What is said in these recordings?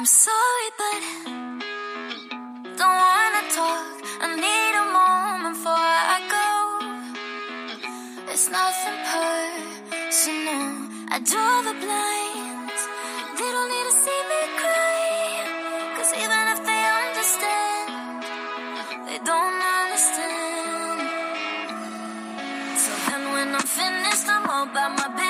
I'm sorry, but don't wanna talk. I need a moment before I go. It's nothing personal. I draw the blinds. They don't need to see me cry. Cause even if they understand, they don't understand. So then when I'm finished, I'm all about my business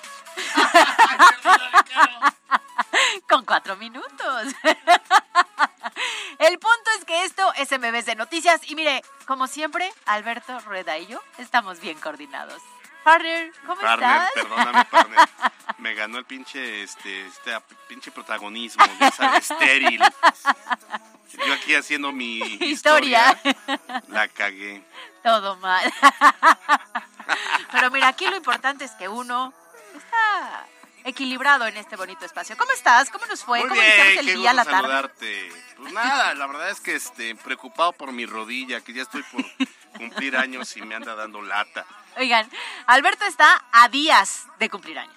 Como siempre, Alberto Rueda y yo estamos bien coordinados. Partner, ¿cómo Partner, estás? perdóname, partner. Me ganó el pinche, este, este pinche protagonismo, ya sabes, estéril. Yo aquí haciendo mi Historia. historia. La cagué. Todo mal. Pero mira, aquí lo importante es que uno está equilibrado en este bonito espacio. ¿Cómo estás? ¿Cómo nos fue? Muy ¿Cómo bien, iniciamos el qué día, gusto la tarde? saludarte. Pues nada, la verdad es que este, preocupado por mi rodilla, que ya estoy por cumplir años y me anda dando lata. Oigan, Alberto está a días de cumplir años.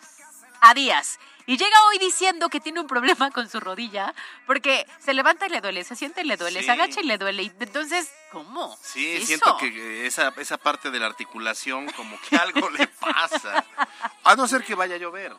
A días. Y llega hoy diciendo que tiene un problema con su rodilla porque se levanta y le duele, se siente y le duele, Sí. se agacha y le duele. Y entonces, ¿cómo? Sí, ¿Eso? siento que esa, esa parte de la articulación como que algo le pasa. A no ser que vaya a llover.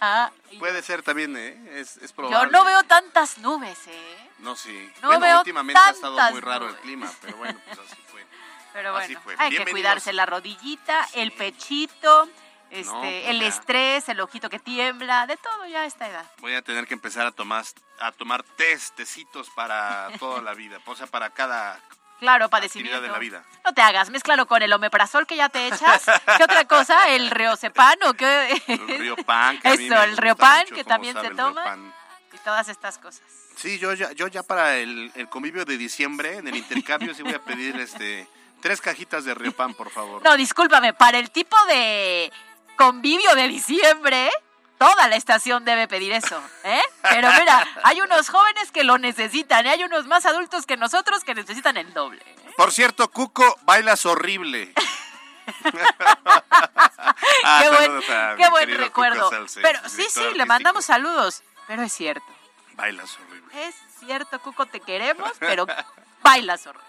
Ah, Puede ser también, ¿eh? Es, es probable. yo no veo tantas nubes, ¿eh? No, sí. no bueno, veo últimamente ha estado muy raro el nubes. clima, pero bueno, pues así fue. Pero Así bueno, fue. hay que cuidarse la rodillita, el pechito, este, No, pues el ya. estrés, el ojito que tiembla, de todo ya a esta edad. Voy a tener que empezar a tomar, a tomar testecitos para toda la vida, o sea, para cada Claro, actividad padecimiento. la vida. No te hagas, mézclalo con el omeprazol que ya te echas. ¿Qué otra cosa? ¿El reocepan o qué? El río pan, que Eso, el Riopan, que también se toma. Riopan. Y todas estas cosas. Sí, yo ya, yo ya para el, el convivio de diciembre, en el intercambio, sí voy a pedir este tres cajitas de Riopan, por favor. No, discúlpame, para el tipo de convivio de diciembre, toda la estación debe pedir eso, ¿eh? Pero mira, hay unos jóvenes que lo necesitan, y hay unos más adultos que nosotros que necesitan el doble. ¿eh? Por cierto, Cuco, bailas horrible. Ah, qué buen, qué recuerdo. Salce, Pero sí, sí, le mandamos saludos. Pero es cierto, Bailas horrible. es cierto, Cuco, te queremos, pero bailas horrible.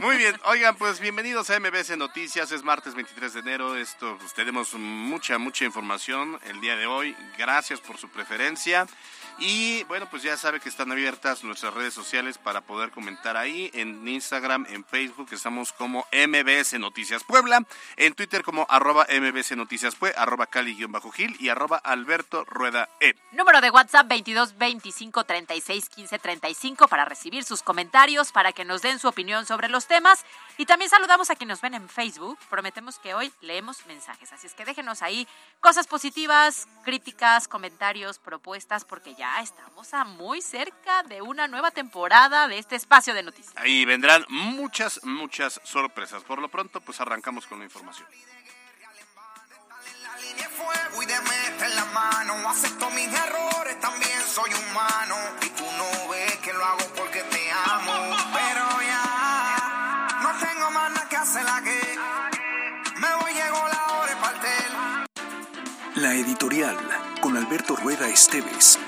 Muy bien, oigan, pues bienvenidos a MBS Noticias, es martes 23 de enero, esto, pues tenemos mucha, mucha información el día de hoy, gracias por su preferencia y bueno, pues ya sabe que están abiertas nuestras redes sociales para poder comentar ahí, en Instagram, en Facebook, estamos como MBS Noticias Puebla, en Twitter como arroba MBS Noticias Pue, arroba Cali-Gil y arroba Alberto Rueda E. Número de WhatsApp 22 25 36 15 35 para recibir sus comentarios, para que nos den su opinión sobre los temas. Y también saludamos a quienes nos ven en Facebook. Prometemos que hoy leemos mensajes. Así es que déjenos ahí cosas positivas, críticas, comentarios, propuestas, porque ya estamos muy cerca de una nueva temporada de este espacio de noticias. Ahí vendrán muchas, muchas sorpresas. Por lo pronto, pues arrancamos con la información. La editorial con Alberto Rueda Esteves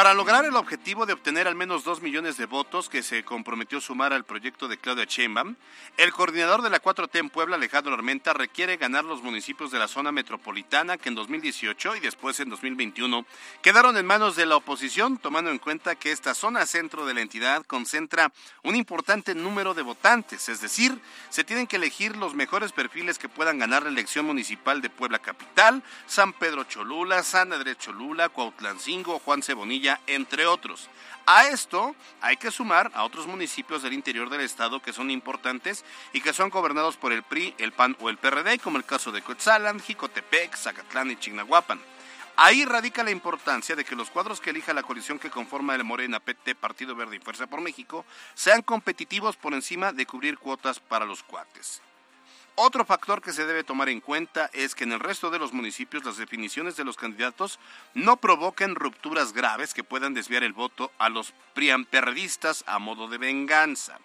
para lograr el objetivo de obtener al menos dos millones de votos que se comprometió sumar al proyecto de Claudia Sheinbaum, el coordinador de la 4T en Puebla, Alejandro Armenta, requiere ganar los municipios de la zona metropolitana que en 2018 y después en 2021 quedaron en manos de la oposición, tomando en cuenta que esta zona centro de la entidad concentra un importante número de votantes, es decir, se tienen que elegir los mejores perfiles que puedan ganar la elección municipal de Puebla Capital, San Pedro Cholula, San Andrés Cholula, Cuautlancingo, Juan Cebonilla, entre otros. A esto hay que sumar a otros municipios del interior del estado que son importantes y que son gobernados por el PRI, el PAN o el PRD, como el caso de Coetzalan, Jicotepec, Zacatlán y Chignahuapan. Ahí radica la importancia de que los cuadros que elija la coalición que conforma el Morena, PT, Partido Verde y Fuerza por México sean competitivos por encima de cubrir cuotas para los cuates. Otro factor que se debe tomar en cuenta es que en el resto de los municipios las definiciones de los candidatos no provoquen rupturas graves que puedan desviar el voto a los priamperredistas a modo de venganza.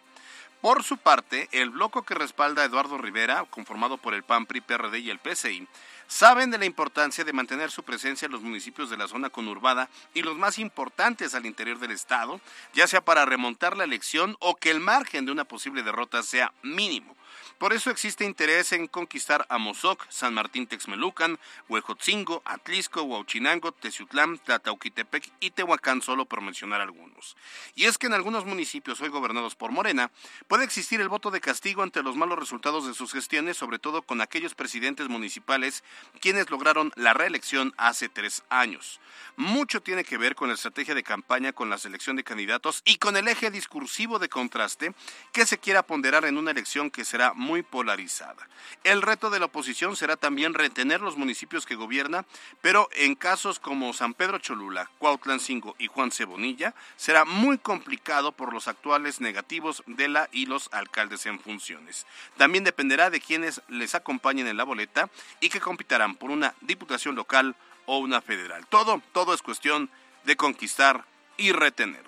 Por su parte, el bloque que respalda a Eduardo Rivera, conformado por el PAN, PRI, PRD y el PCI, saben de la importancia de mantener su presencia en los municipios de la zona conurbada y los más importantes al interior del estado, ya sea para remontar la elección o que el margen de una posible derrota sea mínimo. Por eso existe interés en conquistar a Mozoc, San Martín Texmelucan, Huejotzingo, Atlisco, Huauchinango, Teciutlán, Tlatauquitepec y Tehuacán, solo por mencionar algunos. Y es que en algunos municipios hoy gobernados por Morena puede existir el voto de castigo ante los malos resultados de sus gestiones, sobre todo con aquellos presidentes municipales quienes lograron la reelección hace tres años. Mucho tiene que ver con la estrategia de campaña, con la selección de candidatos y con el eje discursivo de contraste que se quiera ponderar en una elección que será polarizada. El reto de la oposición será también retener los municipios que gobierna, pero en casos como San Pedro Cholula, Cuautlancingo y Juan Cebonilla será muy complicado por los actuales negativos de la y los alcaldes en funciones. También dependerá de quienes les acompañen en la boleta y que compitarán por una diputación local o una federal. Todo, todo es cuestión de conquistar y retener.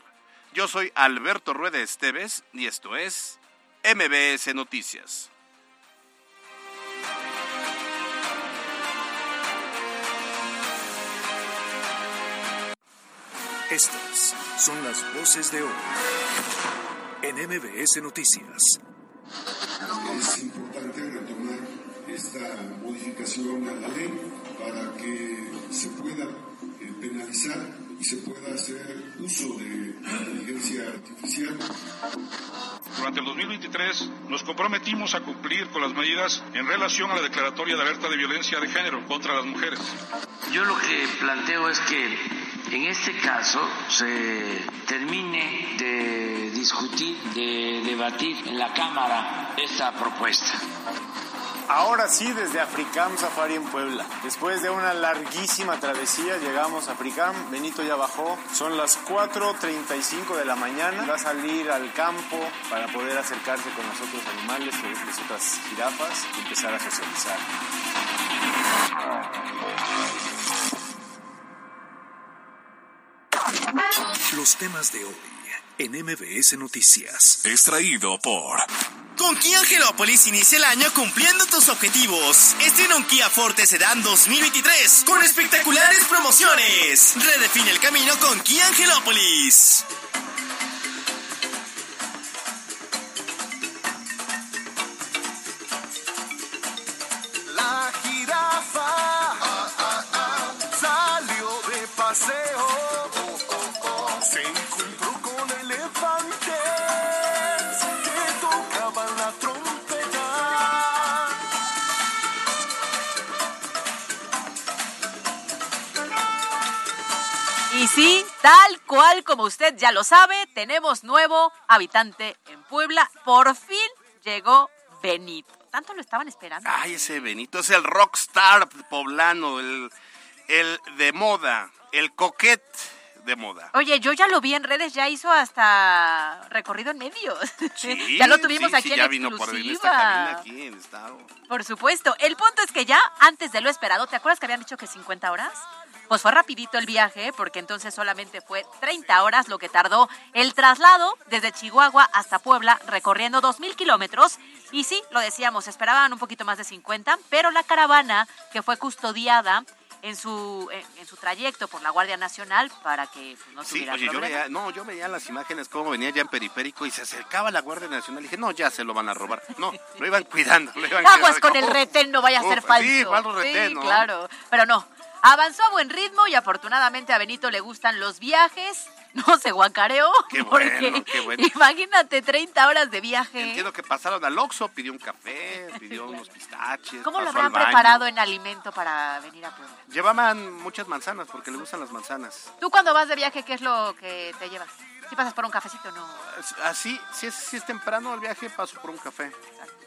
Yo soy Alberto Rueda Esteves y esto es MBS Noticias. Estas son las voces de hoy en MBS Noticias. Es importante retomar esta modificación a la ley para que se pueda eh, penalizar y se pueda hacer uso de inteligencia artificial. Durante el 2023 nos comprometimos a cumplir con las medidas en relación a la declaratoria de alerta de violencia de género contra las mujeres. Yo lo que planteo es que en este caso se termine de discutir, de debatir en la Cámara esta propuesta. Ahora sí, desde Africam Safari en Puebla. Después de una larguísima travesía, llegamos a Africam. Benito ya bajó. Son las 4.35 de la mañana. Va a salir al campo para poder acercarse con los otros animales, con las otras jirafas y empezar a socializar. Los temas de hoy en MBS Noticias. Extraído por Con Kia Angelópolis inicia el año cumpliendo tus objetivos. Estrena un Kia Forte Sedan 2023 con espectaculares promociones. Redefine el camino con Kia Angelópolis. Tal cual como usted ya lo sabe, tenemos nuevo habitante en Puebla. Por fin llegó Benito. Tanto lo estaban esperando. Ay, ese Benito es el rockstar poblano, el, el de moda, el coquet de moda. Oye, yo ya lo vi en redes, ya hizo hasta recorrido en medios. Sí, ya lo tuvimos sí, aquí sí, en ya vino por en esta exclusiva. cabina aquí en Estado. Por supuesto. El punto es que ya antes de lo esperado, ¿te acuerdas que habían dicho que 50 horas? Pues fue rapidito el viaje, porque entonces solamente fue 30 horas lo que tardó el traslado desde Chihuahua hasta Puebla, recorriendo 2.000 kilómetros. Y sí, lo decíamos, esperaban un poquito más de 50, pero la caravana que fue custodiada en su, en, en su trayecto por la Guardia Nacional para que pues, no Sí, tuviera oye, yo veía, no, yo veía las imágenes cómo venía ya en periférico y se acercaba la Guardia Nacional. dije, no, ya se lo van a robar. No, lo iban cuidando. Lo iban Aguas cuidando. con el retén, no vaya a ser falso. Sí, retén, Sí, ¿no? claro. Pero no. Avanzó a buen ritmo y afortunadamente a Benito le gustan los viajes. No se guacareó. Qué porque bueno, qué bueno. Imagínate 30 horas de viaje. Entiendo que pasaron al Oxxo, pidió un café, pidió unos pistaches. ¿Cómo lo habrán preparado en alimento para venir a Puebla? Llevaban muchas manzanas porque le gustan las manzanas. ¿Tú cuando vas de viaje qué es lo que te llevas? ¿Si pasas por un cafecito o no? Así, si es, si es temprano el viaje, paso por un café.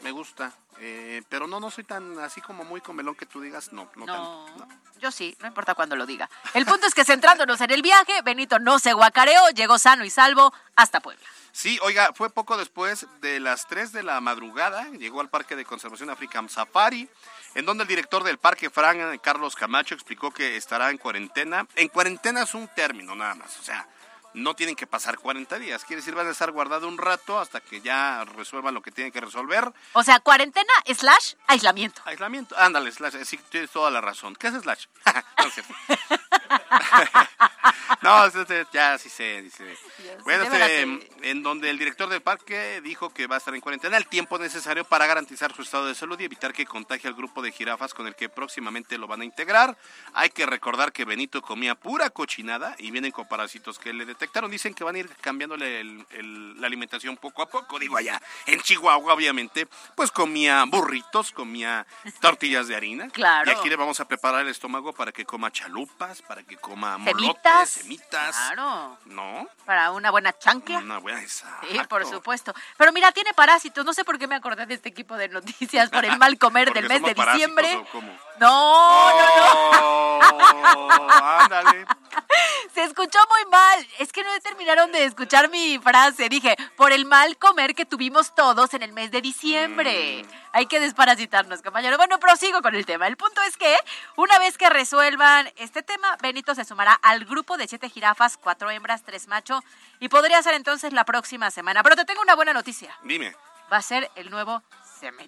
Me gusta. Eh, pero no, no soy tan así como muy comelón que tú digas, no, no, No, tanto. no. yo sí, no importa cuándo lo diga. El punto es que centrándonos en el viaje, Benito no se guacareó, llegó sano y salvo hasta Puebla. Sí, oiga, fue poco después de las 3 de la madrugada, llegó al Parque de Conservación African Safari, en donde el director del parque, Fran Carlos Camacho, explicó que estará en cuarentena. En cuarentena es un término nada más, o sea, no tienen que pasar 40 días, quiere decir van a estar guardados un rato hasta que ya resuelvan lo que tienen que resolver. O sea, cuarentena slash aislamiento. Aislamiento, ándale, slash, sí, tienes toda la razón. ¿Qué es slash? no, es cierto. no, ya sí sé, dice. Bueno, este, en donde el director del parque dijo que va a estar en cuarentena el tiempo necesario para garantizar su estado de salud y evitar que contagie al grupo de jirafas con el que próximamente lo van a integrar. Hay que recordar que Benito comía pura cochinada y vienen con parásitos que le detectaron. Dicen que van a ir cambiándole el- el- la alimentación poco a poco. Digo allá, en Chihuahua obviamente, pues comía burritos, comía tortillas de harina. Claro. Y aquí le vamos a preparar el estómago para que coma chalupas, para que coma molotes, Semitas. Claro. ¿No? Para una buena chancla. Una buena esa. Sí, por supuesto. Pero mira, tiene parásitos. No sé por qué me acordé de este equipo de noticias por el mal comer del mes de diciembre. ¿o cómo? No, no, no. Oh, ándale. Se escuchó muy mal. Es que no terminaron de escuchar mi frase. Dije, por el mal comer que tuvimos todos en el mes de diciembre. Mm. Hay que desparasitarnos, compañero. Bueno, prosigo con el tema. El punto es que, una vez que resuelvan este tema, Benito se sumará al grupo de siete jirafas, cuatro hembras, tres machos, y podría ser entonces la próxima semana. Pero te tengo una buena noticia. Dime. Va a ser el nuevo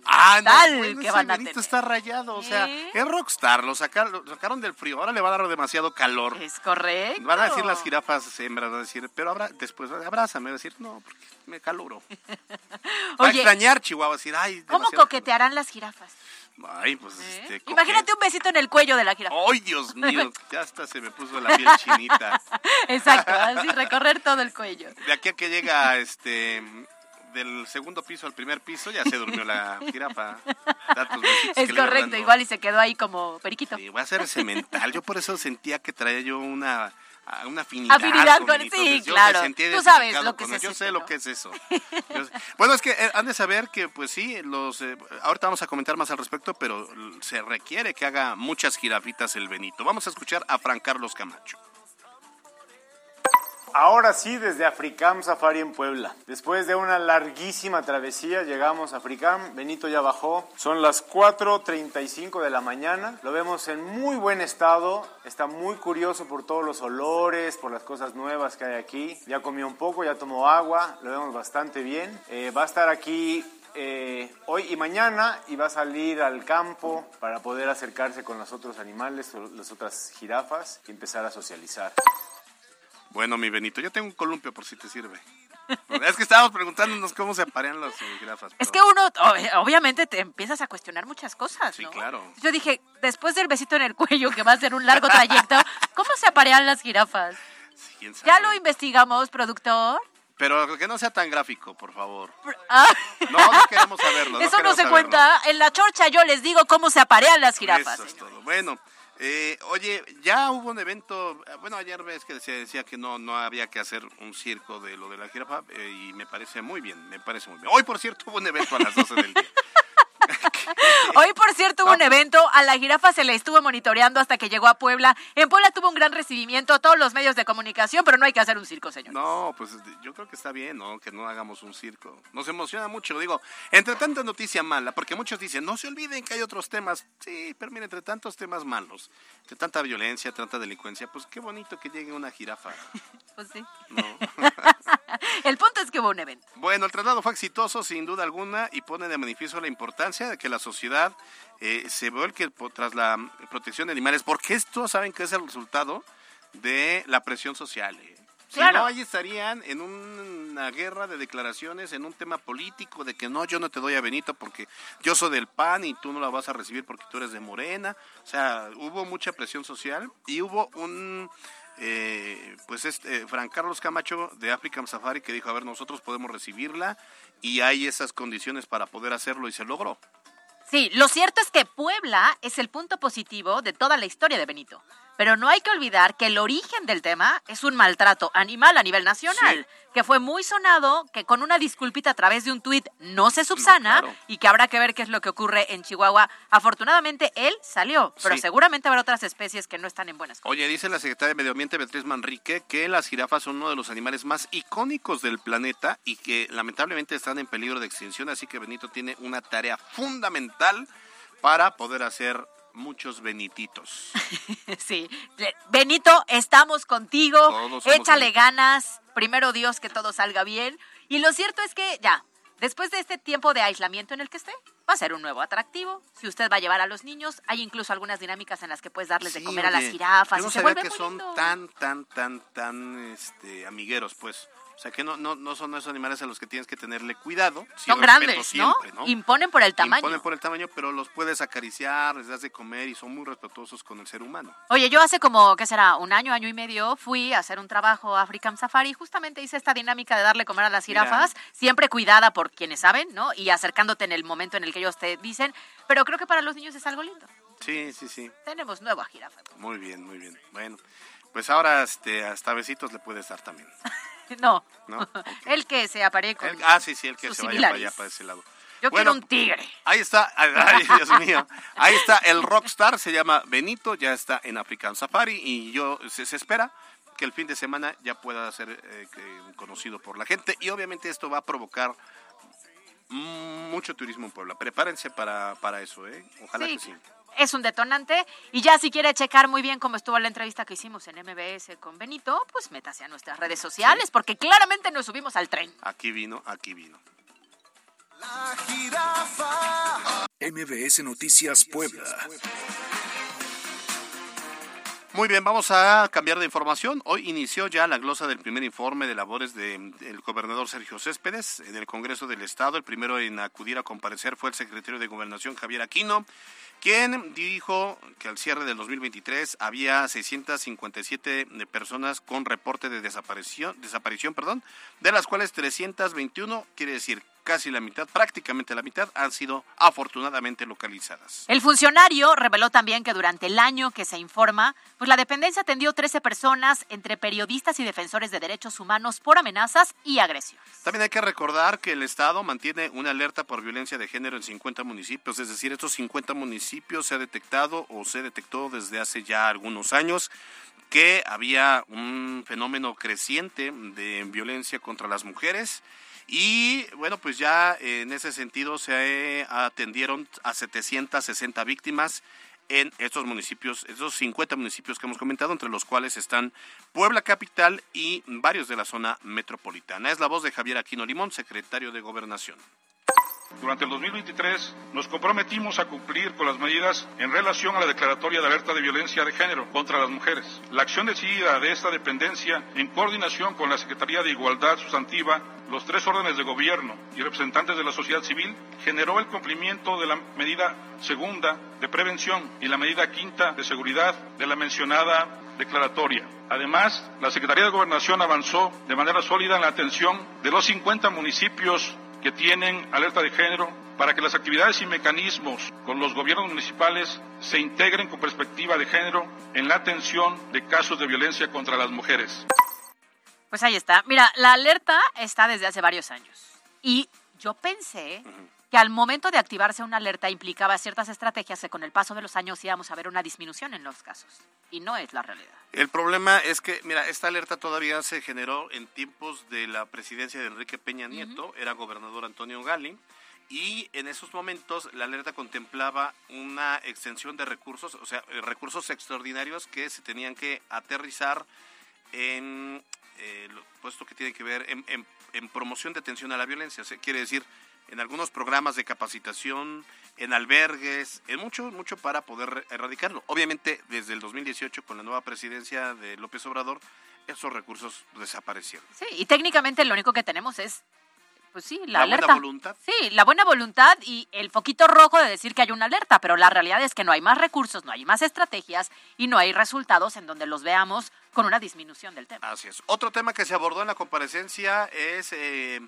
Ah, no, bueno, que van a tener. está rayado, o sea, ¿Eh? es rockstar, lo sacaron, lo sacaron del frío, ahora le va a dar demasiado calor. Es correcto. Van a decir las jirafas hembras, van a decir, pero abra, después abrázame, va a decir, no, porque me caluro. Va a extrañar Chihuahua, decir, ay, ¿cómo coquetearán las jirafas? Ay, pues, este, coquet. Imagínate un besito en el cuello de la jirafa. Ay, Dios mío, ya hasta se me puso la piel chinita. Exacto, así recorrer todo el cuello. De aquí a que llega, este, del segundo piso al primer piso, ya se durmió la jirafa. Es correcto, igual y se quedó ahí como periquito. Sí, voy a hacer cemental. Yo por eso sentía que traía yo una, una afinidad. Afinidad con- Benito. sí, Yo claro. Tú sabes lo que con es él. Yo sé lo que es eso. Bueno, es que eh, han de saber que, pues sí, los eh, ahorita vamos a comentar más al respecto, pero se requiere que haga muchas jirafitas el Benito. Vamos a escuchar a Fran Carlos Camacho. Ahora sí, desde Africam Safari en Puebla. Después de una larguísima travesía, llegamos a Africam. Benito ya bajó. Son las 4.35 de la mañana. Lo vemos en muy buen estado. Está muy curioso por todos los olores, por las cosas nuevas que hay aquí. Ya comió un poco, ya tomó agua. Lo vemos bastante bien. Eh, va a estar aquí eh, hoy y mañana y va a salir al campo para poder acercarse con los otros animales, las otras jirafas y empezar a socializar. Bueno, mi Benito, yo tengo un columpio por si te sirve. Es que estábamos preguntándonos cómo se aparean las eh, jirafas. Es que uno, obviamente, te empiezas a cuestionar muchas cosas, Sí, claro. Yo dije, después del besito en el cuello, que va a ser un largo trayecto, ¿cómo se aparean las jirafas? Sí, quién Ya sabe. lo investigamos, productor. Pero que no sea tan gráfico, por favor. Ah. No, no queremos saberlo. Eso no se saberlo. cuenta. En la chorcha yo les digo cómo se aparean las jirafas. Eso es todo. Bueno, eh, oye, ya hubo un evento, eh, bueno, ayer ves que decía que no, no había que hacer un circo de lo de la jirafa eh, y me parece muy bien, me parece muy bien. Hoy, por cierto, hubo un evento a las 12 del día. Hoy, por cierto, hubo un evento. A la jirafa se le estuvo monitoreando hasta que llegó a Puebla. En Puebla tuvo un gran recibimiento a todos los medios de comunicación, pero no hay que hacer un circo, señor. No, pues yo creo que está bien, ¿no? Que no hagamos un circo. Nos emociona mucho, digo, entre tanta noticia mala, porque muchos dicen, no se olviden que hay otros temas. Sí, pero mira, entre tantos temas malos, entre tanta violencia, tanta delincuencia, pues qué bonito que llegue una jirafa. Pues sí. No. El punto es que hubo un evento. Bueno, el traslado fue exitoso sin duda alguna y pone de manifiesto la importancia de que la sociedad eh, se vuelque tras la protección de animales, porque esto saben que es el resultado de la presión social. eh. Si Claro. no, ahí estarían en una guerra de declaraciones, en un tema político, de que no, yo no te doy a Benito porque yo soy del PAN y tú no la vas a recibir porque tú eres de Morena. O sea, hubo mucha presión social y hubo un, eh, pues este, Fran Carlos Camacho de African Safari que dijo, a ver, nosotros podemos recibirla y hay esas condiciones para poder hacerlo y se logró. Sí, lo cierto es que Puebla es el punto positivo de toda la historia de Benito. Pero no hay que olvidar que el origen del tema es un maltrato animal a nivel nacional, que fue muy sonado, que con una disculpita a través de un tuit no se subsana claro. y que habrá que ver qué es lo que ocurre en Chihuahua. Afortunadamente él salió, pero Sí. seguramente habrá otras especies que no están en buenas Oye, dice la secretaria de Medio Ambiente Beatriz Manrique que las jirafas son uno de los animales más icónicos del planeta y que lamentablemente están en peligro de extinción, así que Benito tiene una tarea fundamental para poder hacer muchos benititos. Sí, Benito, estamos contigo. Échale Benito. ganas. Primero Dios que todo salga bien. Y lo cierto es que ya, después de este tiempo de aislamiento en el que esté, va a ser un nuevo atractivo. Si usted va a llevar a los niños, hay incluso algunas dinámicas en las que puedes darles de comer a las jirafas. Yo no y se sabía que son lindo. tan, tan, tan, tan este, amigueros, pues. O sea, que no, no, no son esos animales a los que tienes que tenerle cuidado. Son grandes, siempre, ¿no? Imponen por el tamaño. Imponen por el tamaño, pero los puedes acariciar, les das de comer y son muy respetuosos con el ser humano. Oye, yo hace como, ¿qué será? Un año, año y medio, fui a hacer un trabajo a African Safari y justamente hice esta dinámica de darle comer a las Mira. jirafas, siempre cuidada por quienes saben, ¿no? Y acercándote en el momento en el que ellos te dicen, pero creo que para los niños es algo lindo. Sí, sí, sí. Tenemos nueva jirafa. Muy bien, muy bien. Bueno, pues ahora este, hasta besitos le puedes dar también. No, ¿No? El que se aparee con El- ah, sí, sí, el que se vaya para allá, para ese lado. Yo Bueno, quiero un tigre. Ahí está, ay, Dios mío. Ahí está el rockstar, se llama Benito, ya está en African Safari y yo se, se espera que el fin de semana ya pueda ser eh, conocido por la gente y obviamente esto va a provocar mucho turismo en Puebla. Prepárense para, para eso, ¿eh? Ojalá Sí. que sí. Es un detonante. Y ya si quiere checar muy bien cómo estuvo la entrevista que hicimos en MBS con Benito, pues métase a nuestras redes sociales, porque claramente nos subimos al tren. Aquí vino, aquí vino. La jirafa. MBS Noticias Puebla. Muy bien, vamos a cambiar de información. Hoy inició ya la glosa del primer informe de labores del gobernador Sergio Céspedes en el Congreso del Estado. El primero en acudir a comparecer fue el secretario de Gobernación, Javier Aquino, quien dijo que al cierre del 2023 había 657 personas con reporte de desaparición, desaparición perdón, de las cuales 321, quiere decir casi la mitad, prácticamente la mitad, han sido afortunadamente localizadas. El funcionario reveló también que durante el año que se informa, pues la dependencia atendió 13 personas entre periodistas y defensores de derechos humanos por amenazas y agresiones. También hay que recordar que el Estado mantiene una alerta por violencia de género en 50 municipios, es decir, estos 50 municipios se ha detectado o se detectó desde hace ya algunos años que había un fenómeno creciente de violencia contra las mujeres y bueno, pues ya en ese sentido se atendieron a 760 víctimas en estos municipios, estos 50 municipios que hemos comentado, entre los cuales están Puebla Capital y varios de la zona metropolitana. Es la voz de Javier Aquino Limón, secretario de Gobernación. Durante el 2023 nos comprometimos a cumplir con las medidas en relación a la declaratoria de alerta de violencia de género contra las mujeres. La acción decidida de esta dependencia, en coordinación con la Secretaría de Igualdad Sustantiva, los tres órdenes de gobierno y representantes de la sociedad civil, generó el cumplimiento de la medida segunda de prevención y la medida quinta de seguridad de la mencionada declaratoria. Además, la Secretaría de Gobernación avanzó de manera sólida en la atención de los 50 municipios que tienen alerta de género para que las actividades y mecanismos con los gobiernos municipales se integren con perspectiva de género en la atención de casos de violencia contra las mujeres. Pues ahí está. Mira, la alerta está desde hace varios años. Y yo pensé que al momento de activarse una alerta implicaba ciertas estrategias que con el paso de los años íbamos a ver una disminución en los casos. Y no es la realidad. El problema es que, mira, esta alerta todavía se generó en tiempos de la presidencia de Enrique Peña Nieto, era gobernador Antonio Gali, y en esos momentos la alerta contemplaba una extensión de recursos, o sea, eh, recursos extraordinarios que se tenían que aterrizar en eh, puesto que tiene que ver en, en- en promoción de atención a la violencia. O sea, quiere decir, en algunos programas de capacitación, en albergues, en mucho, mucho para poder erradicarlo. Obviamente, desde el 2018, con la nueva presidencia de López Obrador, esos recursos desaparecieron. Sí, y técnicamente lo único que tenemos es, pues sí, la, La alerta. buena voluntad. Sí, la buena voluntad y el foquito rojo de decir que hay una alerta, pero la realidad es que no hay más recursos, no hay más estrategias y no hay resultados en donde los veamos con una disminución del tema. Así es. Otro tema que se abordó en la comparecencia es eh,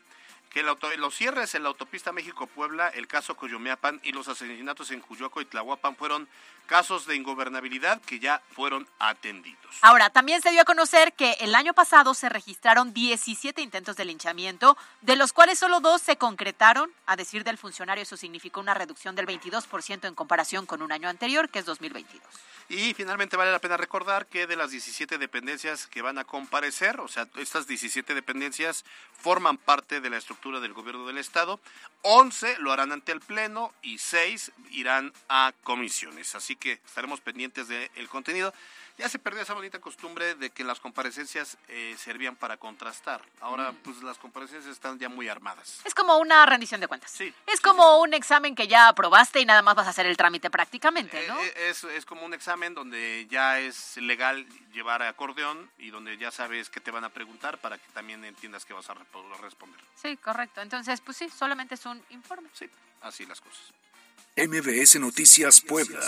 que los cierres en la autopista México-Puebla, el caso Coyomeapan y los asesinatos en Cuyoaco y Tlahuapan fueron casos de ingobernabilidad que ya fueron atendidos. Ahora, también se dio a conocer que el año pasado se registraron 17 intentos de linchamiento, de los cuales solo dos se concretaron. A decir del funcionario, eso significó una reducción del 22% en comparación con un año anterior, que es 2022. Y finalmente vale la pena recordar que de las 17 dependencias que van a comparecer, o sea, estas 17 dependencias forman parte de la estructura del gobierno del Estado, 11 lo harán ante el Pleno y 6 irán a comisiones. Así que estaremos pendientes del contenido. Ya se perdió esa bonita costumbre de que las comparecencias eh, servían para contrastar. Ahora, pues las comparecencias están ya muy armadas. Es como una rendición de cuentas. Sí, es como un examen que ya aprobaste y nada más vas a hacer el trámite prácticamente, ¿no? Eh, eh, Es, es como un examen donde ya es legal llevar acordeón y donde ya sabes qué te van a preguntar para que también entiendas que vas a responder. Sí, correcto. Entonces, pues sí, solamente es un informe. Sí, así las cosas. MBS Noticias Puebla.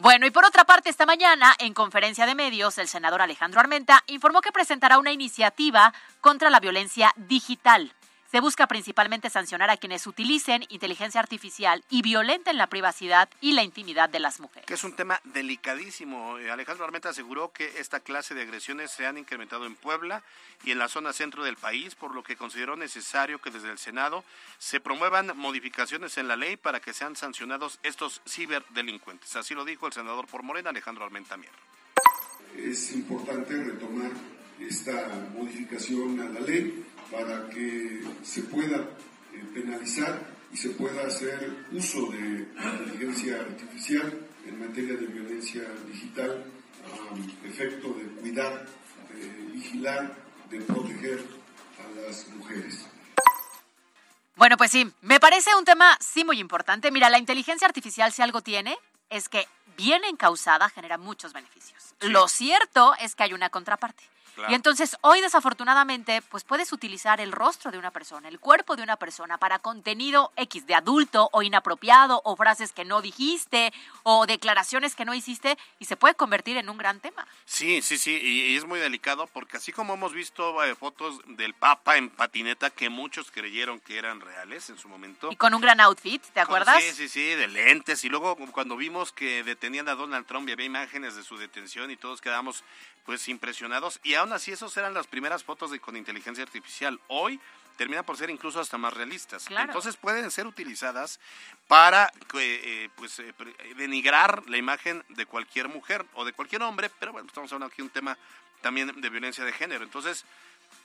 Bueno, y por otra parte, esta mañana, en conferencia de medios, el senador Alejandro Armenta informó que presentará una iniciativa contra la violencia digital. Se busca principalmente sancionar a quienes utilicen inteligencia artificial y violenten la privacidad y la intimidad de las mujeres. Que es un tema delicadísimo. Eh, Alejandro Armenta aseguró que esta clase de agresiones se han incrementado en Puebla y en la zona centro del país, por lo que consideró necesario que desde el Senado se promuevan modificaciones en la ley para que sean sancionados estos ciberdelincuentes. Así lo dijo el senador por Morena, Alejandro Armenta Mier. Es importante retomar esta modificación a la ley para que se pueda eh, penalizar y se pueda hacer uso de inteligencia artificial en materia de violencia digital a efecto de cuidar, de vigilar, de proteger a las mujeres. Bueno, pues sí, me parece un tema sí muy importante. Mira, la inteligencia artificial si algo tiene es que bien encausada genera muchos beneficios. Lo cierto es que hay una contraparte. Claro. Y entonces hoy desafortunadamente pues puedes utilizar el rostro de una persona, el cuerpo de una persona para contenido X de adulto o inapropiado o frases que no dijiste o declaraciones que no hiciste y se puede convertir en un gran tema. Sí, sí, sí, y, y es muy delicado porque así como hemos visto eh, fotos del Papa en patineta que muchos creyeron que eran reales en su momento. Y con un gran outfit, ¿te acuerdas? Sí, sí, sí, de lentes. Y luego cuando vimos que detenían a Donald Trump y había imágenes de su detención y todos quedamos pues impresionados. Y aún así esas eran las primeras fotos de con inteligencia artificial. Hoy terminan por ser incluso hasta más realistas. Claro. Entonces pueden ser utilizadas para eh, eh, pues eh, pre- denigrar la imagen de cualquier mujer o de cualquier hombre, pero bueno, estamos hablando aquí de un tema también de violencia de género. Entonces,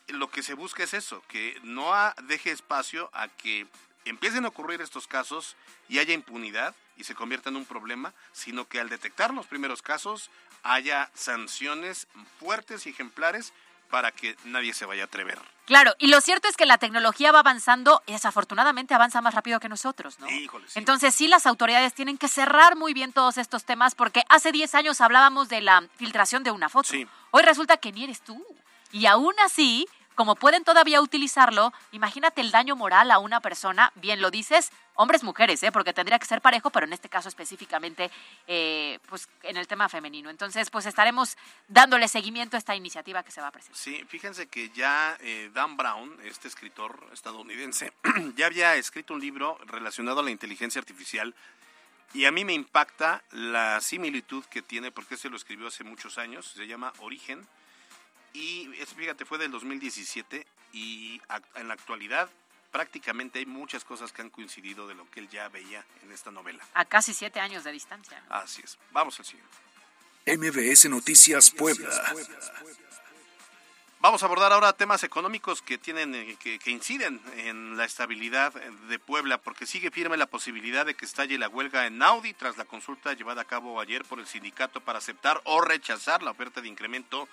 lo que se busca es eso, que no deje espacio a que empiecen a ocurrir estos casos y haya impunidad y se convierta en un problema, sino que al detectar los primeros casos haya sanciones fuertes y ejemplares para que nadie se vaya a atrever. Claro, y lo cierto es que la tecnología va avanzando y desafortunadamente avanza más rápido que nosotros, ¿no? Híjole, sí. Entonces sí, las autoridades tienen que cerrar muy bien todos estos temas porque hace 10 años hablábamos de la filtración de una foto. Sí. Hoy resulta que ni eres tú. Y aún así, como pueden todavía utilizarlo, imagínate el daño moral a una persona, bien lo dices, hombres, mujeres, ¿eh? porque tendría que ser parejo, pero en este caso específicamente, eh, pues en el tema femenino. Entonces, pues estaremos dándole seguimiento a esta iniciativa que se va a presentar. Sí, fíjense que ya eh, Dan Brown, este escritor estadounidense, ya había escrito un libro relacionado a la inteligencia artificial y a mí me impacta la similitud que tiene, porque se lo escribió hace muchos años, se llama Origen, y es, fíjate, fue del 2017 y en la actualidad prácticamente hay muchas cosas que han coincidido de lo que él ya veía en esta novela. A casi siete años de distancia. ¿no? Así es. Vamos al siguiente. MBS Noticias Puebla. Vamos a abordar ahora temas económicos que tienen eh, que, que inciden en la estabilidad de Puebla, porque sigue firme la posibilidad de que estalle la huelga en Audi tras la consulta llevada a cabo ayer por el sindicato para aceptar o rechazar la oferta de incremento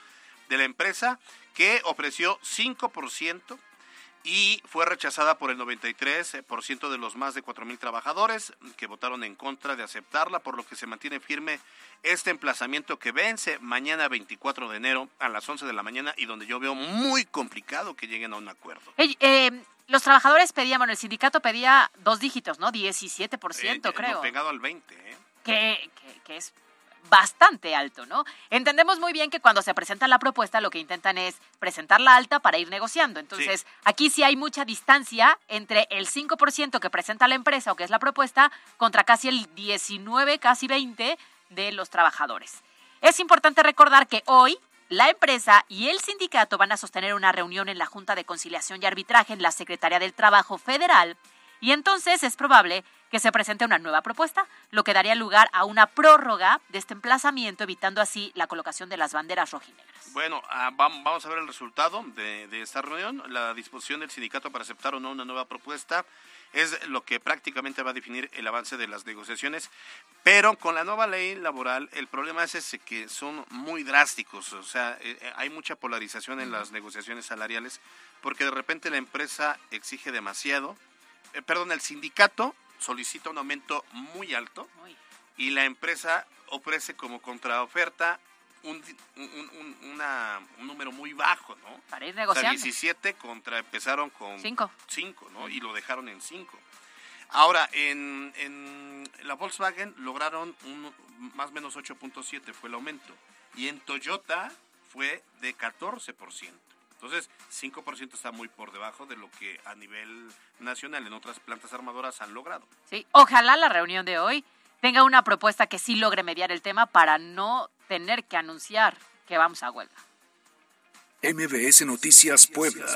de la empresa, que ofreció 5% y fue rechazada por el 93% de los más de 4.000 trabajadores que votaron en contra de aceptarla, por lo que se mantiene firme este emplazamiento que vence mañana 24 de enero a las 11 de la mañana y donde yo veo muy complicado que lleguen a un acuerdo. Eh, los trabajadores pedían, bueno, el sindicato pedía dos dígitos, ¿no? 17%, Eh, creo. no, Pegado al 20, ¿eh? que, que- que es bastante alto, ¿no? Entendemos muy bien que cuando se presenta la propuesta lo que intentan es presentarla alta para ir negociando. Entonces, aquí sí hay mucha distancia entre el 5% que presenta la empresa o que es la propuesta contra casi el 19, casi 20 de los trabajadores. Es importante recordar que hoy la empresa y el sindicato van a sostener una reunión en la Junta de Conciliación y Arbitraje en la Secretaría del Trabajo Federal y entonces es probable que se presente una nueva propuesta, lo que daría lugar a una prórroga de este emplazamiento, evitando así la colocación de las banderas rojinegras. Bueno, ah, vam- vamos a ver el resultado de, de esta reunión. La disposición del sindicato para aceptar o no una nueva propuesta es lo que prácticamente va a definir el avance de las negociaciones. Pero con la nueva ley laboral, el problema es ese que son muy drásticos. O sea, eh, eh, hay mucha polarización en las negociaciones salariales porque de repente la empresa exige demasiado. Eh, perdón, el sindicato solicita un aumento muy alto Uy, y la empresa ofrece como contraoferta un, un, un- una- un número muy bajo, ¿no? para ir O sea, negociando. 17 contra empezaron con Cinco. 5, ¿no? Y lo dejaron en 5. Ahora, en, en la Volkswagen lograron un, más o menos 8.7 fue el aumento. Y en Toyota fue de 14%. Entonces, 5% está muy por debajo de lo que a nivel nacional en otras plantas armadoras han logrado. Sí, ojalá la reunión de hoy tenga una propuesta que sí logre mediar el tema para no tener que anunciar que vamos a huelga. MBS Noticias Puebla.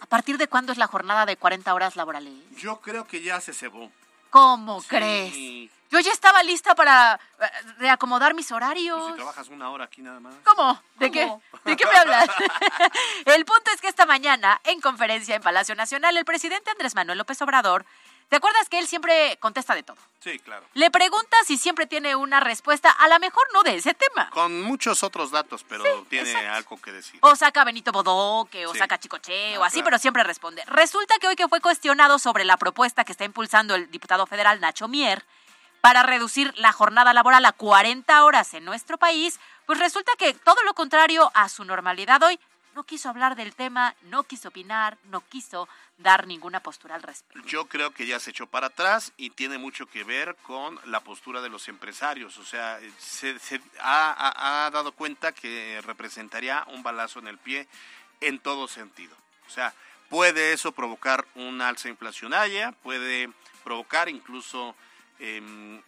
¿A partir de cuándo es la jornada de 40 horas laborales? Yo creo que ya se cebó. ¿Cómo Sí. crees? Yo ya estaba lista para eh, reacomodar mis Pues horarios. si trabajas una hora aquí nada más. ¿Cómo? ¿De qué? ¿De qué me hablas? el punto es que esta mañana, en conferencia en Palacio Nacional, el presidente Andrés Manuel López Obrador, ¿te acuerdas que él siempre contesta de todo? Sí, claro. Le pregunta si siempre tiene una respuesta, a lo mejor no de ese tema. Con muchos otros datos, pero tiene exacto. algo que decir. O saca Benito Bodoque, o Sí. saca Chicoche, o Ah, así, claro. pero siempre responde. Resulta que hoy que fue cuestionado sobre la propuesta que está impulsando el diputado federal Nacho Mier para reducir la jornada laboral a 40 horas en nuestro país, pues resulta que todo lo contrario a su normalidad hoy, no quiso hablar del tema, no quiso opinar, no quiso dar ninguna postura al respecto. Yo creo que ya se echó para atrás y tiene mucho que ver con la postura de los empresarios. O sea, se, se ha, ha- ha dado cuenta que representaría un balazo en el pie en todo sentido. O sea, puede eso provocar una alza inflacionaria, puede provocar incluso em,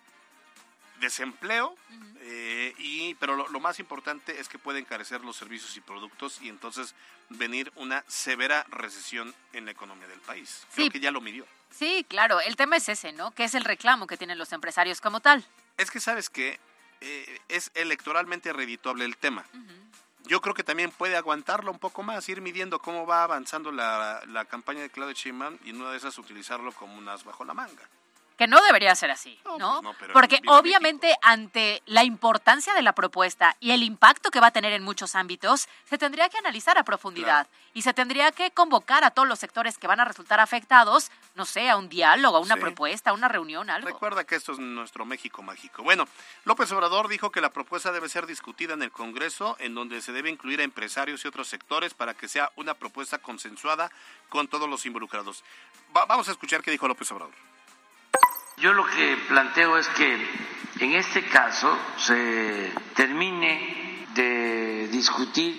desempleo, eh, y, pero lo, lo más importante es que puede encarecer los servicios y productos y entonces venir una severa recesión en la economía del país. Creo Sí. que ya lo midió. Sí, claro, el tema es ese, ¿no? Que es el reclamo que tienen los empresarios como tal. Es que sabes que eh, es electoralmente redituable el tema. Yo creo que también puede aguantarlo un poco más, ir midiendo cómo va avanzando la, la campaña de Claudio Sheinbaum y en una de esas utilizarlo como un as bajo la manga. Que no debería ser así, No, ¿no? pues no, pero Porque obviamente ante la importancia de la propuesta y el impacto que va a tener en muchos ámbitos, se tendría que analizar a profundidad y se tendría que convocar a todos los sectores que van a resultar afectados, no sé, a un diálogo, a una Sí. propuesta, a una reunión, algo. Recuerda que esto es nuestro México mágico. Bueno, López Obrador dijo que la propuesta debe ser discutida en el Congreso, en donde se debe incluir a empresarios y otros sectores para que sea una propuesta consensuada con todos los involucrados. Va- vamos a escuchar qué dijo López Obrador. Yo lo que planteo es que en este caso se termine de discutir,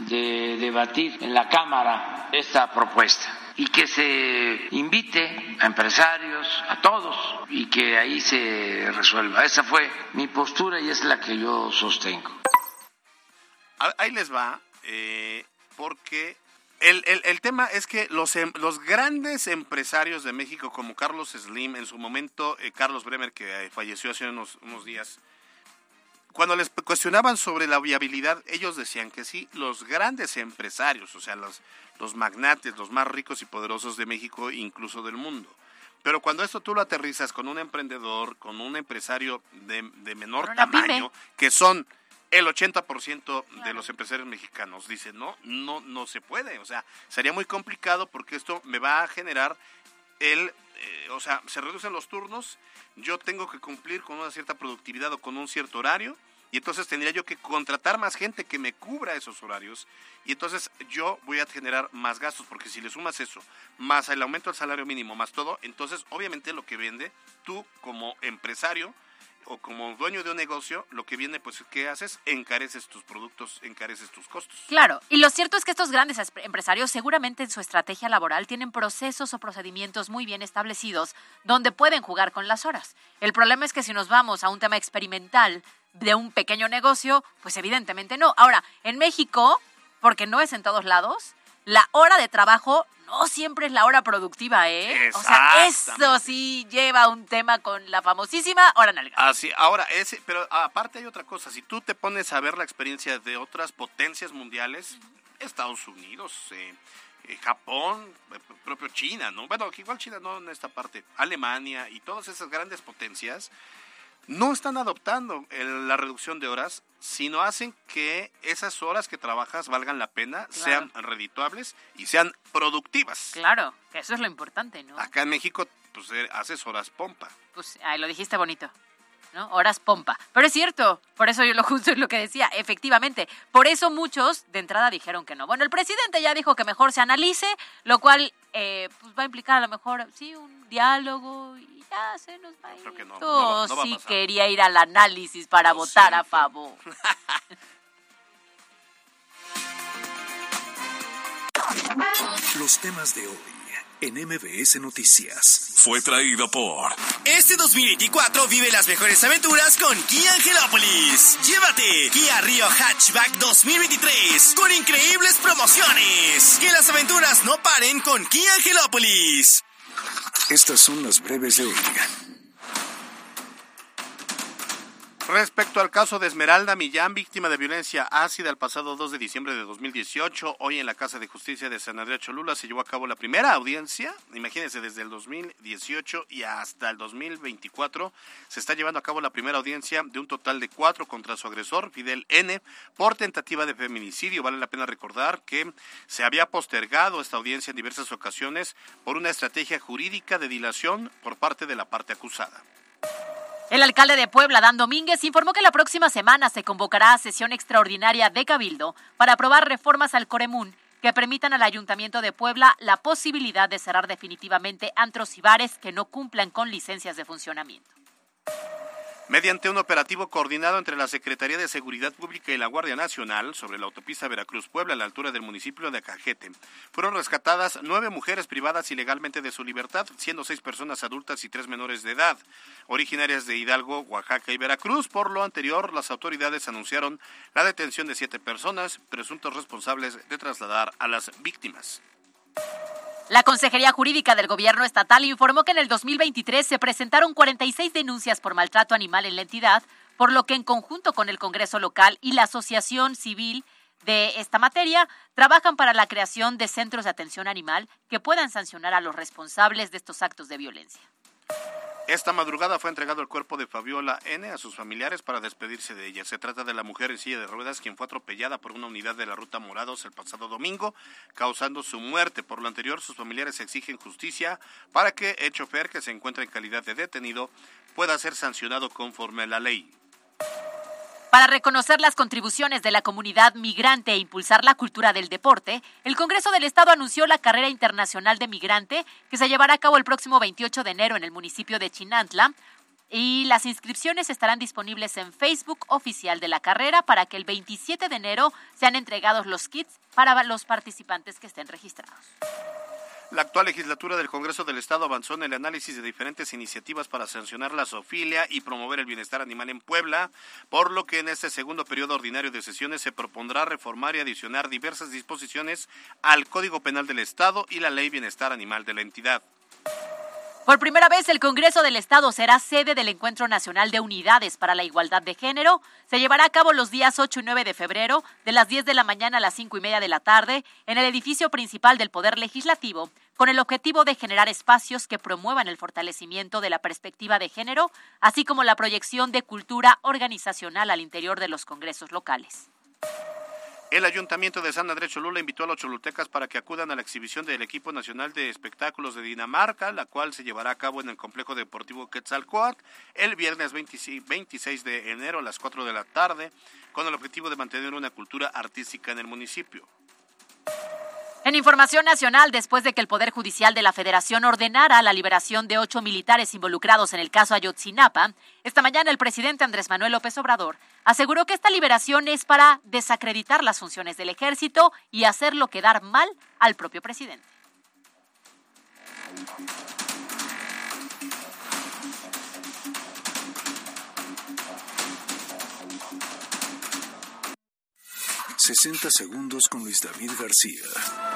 de debatir en la Cámara esta propuesta y que se invite a empresarios, a todos, y que ahí se resuelva. Esa fue mi postura y es la que yo sostengo. Ahí les va, eh, porque El, el- el tema es que los, em- los grandes empresarios de México, como Carlos Slim, en su momento eh, Carlos Bremer, que eh, falleció hace unos, unos días, cuando les cuestionaban sobre la viabilidad, ellos decían que sí, los grandes empresarios, o sea, los, los magnates, los más ricos y poderosos de México, incluso del mundo. Pero cuando esto tú lo aterrizas con un emprendedor, con un empresario de, de menor pyme. tamaño, que son el 80% de los empresarios mexicanos, dicen, no, no, no se puede. O sea, sería muy complicado porque esto me va a generar el, eh, o sea, se reducen los turnos, yo tengo que cumplir con una cierta productividad o con un cierto horario, y entonces tendría yo que contratar más gente que me cubra esos horarios, y entonces yo voy a generar más gastos, porque si le sumas eso, más el aumento del salario mínimo, más todo, entonces obviamente lo que vende tú como empresario o como dueño de un negocio, lo que viene, pues, ¿qué haces? Encareces tus productos, encareces tus costos. Claro, y lo cierto es que estos grandes es- empresarios seguramente en su estrategia laboral tienen procesos o procedimientos muy bien establecidos donde pueden jugar con las horas. El problema es que si nos vamos a un tema experimental de un pequeño negocio, pues evidentemente no. Ahora, en México, porque no es en todos lados, la hora de trabajo no siempre es la hora productiva, ¿eh? O sea, eso sí lleva un tema con la famosísima hora nalga. Así, ahora, ese, pero aparte hay otra cosa, si tú te pones a ver la experiencia de otras potencias mundiales, Estados Unidos, eh, eh, Japón, eh, propio China, ¿no? Bueno, igual China no en esta parte, Alemania y todas esas grandes potencias, no están adoptando el- la reducción de horas, sino hacen que esas horas que trabajas valgan la pena, sean redituables y sean productivas. Claro, que eso es lo importante, ¿no? Acá en México, pues eh, haces horas pompa. Pues, ay, lo dijiste bonito. ¿No? Horas pompa. Pero es cierto, por eso yo lo justo es lo que decía, efectivamente. Por eso muchos de entrada dijeron que no. Bueno, el presidente ya dijo que mejor se analice, lo cual eh, pues va a implicar a lo mejor, sí, un diálogo y ya se nos va a ir. Creo que no, Todo no va- no va a sí pasar. quería ir al análisis para votar a favor. Los temas de hoy en MBS Noticias. Fue traído por. Este 2024 vive las mejores aventuras con Kia Angelópolis. Llévate Kia Río Hatchback 2023 con increíbles promociones. Que las aventuras no paren con Kia Angelópolis. Estas son las breves de hoy. Respecto al caso de Esmeralda Millán, víctima de violencia ácida el pasado 2 de diciembre de 2018, hoy en la Casa de Justicia de San Andrea Cholula se llevó a cabo la primera audiencia. Imagínense, desde el 2018 y hasta el 2024 se está llevando a cabo la primera audiencia de un total de cuatro contra su agresor, Fidel N., por tentativa de feminicidio. Vale la pena recordar que se había postergado esta audiencia en diversas ocasiones por una estrategia jurídica de dilación por parte de la parte acusada. El alcalde de Puebla, Dan Domínguez, informó que la próxima semana se convocará a sesión extraordinaria de Cabildo para aprobar reformas al Coremún que permitan al Ayuntamiento de Puebla la posibilidad de cerrar definitivamente antros y bares que no cumplan con licencias de funcionamiento. Mediante un operativo coordinado entre la Secretaría de Seguridad Pública y la Guardia Nacional sobre la autopista Veracruz-Puebla a la altura del municipio de Acajete, fueron rescatadas nueve mujeres privadas ilegalmente de su libertad, siendo seis personas adultas y tres menores de edad, originarias de Hidalgo, Oaxaca y Veracruz. Por lo anterior, las autoridades anunciaron la detención de siete personas, presuntos responsables de trasladar a las víctimas. La Consejería Jurídica del Gobierno Estatal informó que en el 2023 se presentaron 46 denuncias por maltrato animal en la entidad, por lo que en conjunto con el Congreso local y la Asociación Civil de esta materia, trabajan para la creación de centros de atención animal que puedan sancionar a los responsables de estos actos de violencia. Esta madrugada fue entregado el cuerpo de Fabiola N. a sus familiares para despedirse de ella. Se trata de la mujer en silla de ruedas quien fue atropellada por una unidad de la ruta Morados el pasado domingo, causando su muerte. Por lo anterior, sus familiares exigen justicia para que el chofer, que se encuentra en calidad de detenido, pueda ser sancionado conforme a la ley. Para reconocer las contribuciones de la comunidad migrante e impulsar la cultura del deporte, el Congreso del Estado anunció la carrera internacional de migrante que se llevará a cabo el próximo 28 de enero en el municipio de Chinantla. Y las inscripciones estarán disponibles en Facebook oficial de la carrera para que el 27 de enero sean entregados los kits para los participantes que estén registrados. La actual legislatura del Congreso del Estado avanzó en el análisis de diferentes iniciativas para sancionar la zoofilia y promover el bienestar animal en Puebla, por lo que en este segundo periodo ordinario de sesiones se propondrá reformar y adicionar diversas disposiciones al Código Penal del Estado y la Ley Bienestar Animal de la entidad. Por primera vez, el Congreso del Estado será sede del Encuentro Nacional de Unidades para la Igualdad de Género. Se llevará a cabo los días 8 y 9 de febrero, de las 10 de la mañana a las 5 y media de la tarde, en el edificio principal del Poder Legislativo, con el objetivo de generar espacios que promuevan el fortalecimiento de la perspectiva de género, así como la proyección de cultura organizacional al interior de los congresos locales. El Ayuntamiento de San Andrés Cholula invitó a los cholultecas para que acudan a la exhibición del equipo nacional de espectáculos de Dinamarca, la cual se llevará a cabo en el complejo deportivo Quetzalcoatl el viernes 26 de enero a las 4 de la tarde, con el objetivo de mantener una cultura artística en el municipio. En información nacional, después de que el Poder Judicial de la Federación ordenara la liberación de ocho militares involucrados en el caso Ayotzinapa, esta mañana el presidente Andrés Manuel López Obrador aseguró que esta liberación es para desacreditar las funciones del ejército y hacerlo quedar mal al propio presidente. 60 segundos con Luis David García.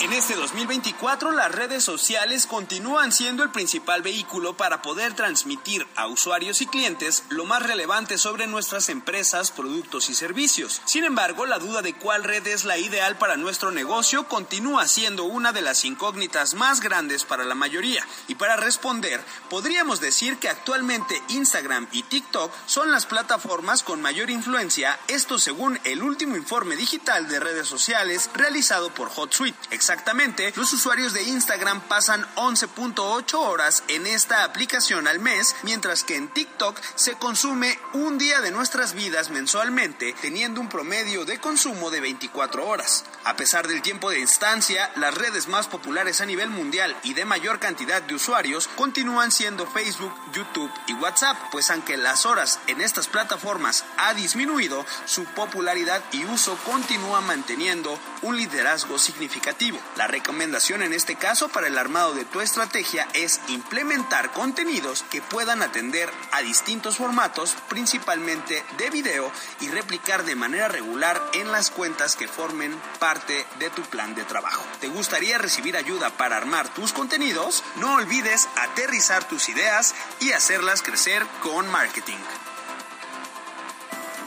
En este 2024 las redes sociales continúan siendo el principal vehículo para poder transmitir a usuarios y clientes lo más relevante sobre nuestras empresas, productos y servicios. Sin embargo, la duda de cuál red es la ideal para nuestro negocio continúa siendo una de las incógnitas más grandes para la mayoría. Y para responder, podríamos decir que actualmente Instagram y TikTok son las plataformas con mayor influencia, esto según el último informe digital de redes sociales realizado por HotSuite. Exactamente, los usuarios de Instagram pasan 11.8 horas en esta aplicación al mes, mientras que en TikTok se consume un día de nuestras vidas mensualmente, teniendo un promedio de consumo de 24 horas. A pesar del tiempo de instancia, las redes más populares a nivel mundial y de mayor cantidad de usuarios continúan siendo Facebook, YouTube y WhatsApp, pues aunque las horas en estas plataformas ha disminuido, su popularidad y uso continúa manteniendo un liderazgo significativo. La recomendación en este caso para el armado de tu estrategia es implementar contenidos que puedan atender a distintos formatos, principalmente de video, y replicar de manera regular en las cuentas que formen parte de tu plan de trabajo. ¿Te gustaría recibir ayuda para armar tus contenidos? No olvides aterrizar tus ideas y hacerlas crecer con marketing.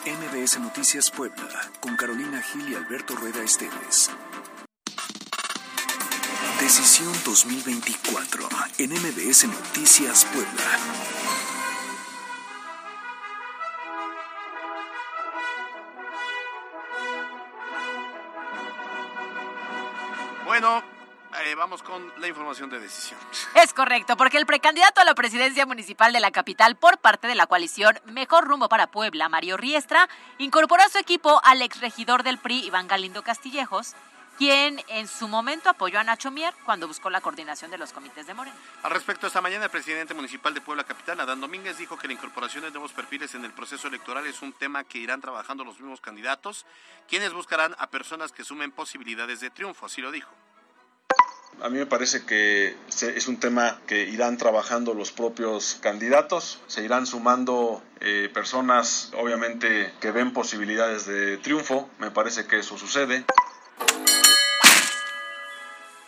MBS Noticias Puebla, con Carolina Gil y Alberto Rueda Esteves. Decisión 2024 en MBS Noticias Puebla. Bueno, eh, vamos con la información de decisión. Es correcto, porque el precandidato a la presidencia municipal de la capital por parte de la coalición Mejor Rumbo para Puebla, Mario Riestra, incorporó a su equipo al exregidor del PRI, Iván Galindo Castillejos, quien en su momento apoyó a Nacho Mier cuando buscó la coordinación de los comités de Morena. Al respecto, esta mañana el presidente municipal de Puebla Capital, Adán Domínguez, dijo que la incorporación de nuevos perfiles en el proceso electoral es un tema que irán trabajando los mismos candidatos, quienes buscarán a personas que sumen posibilidades de triunfo, así lo dijo. A mí me parece que es un tema que irán trabajando los propios candidatos, se irán sumando eh, personas obviamente que ven posibilidades de triunfo, me parece que eso sucede.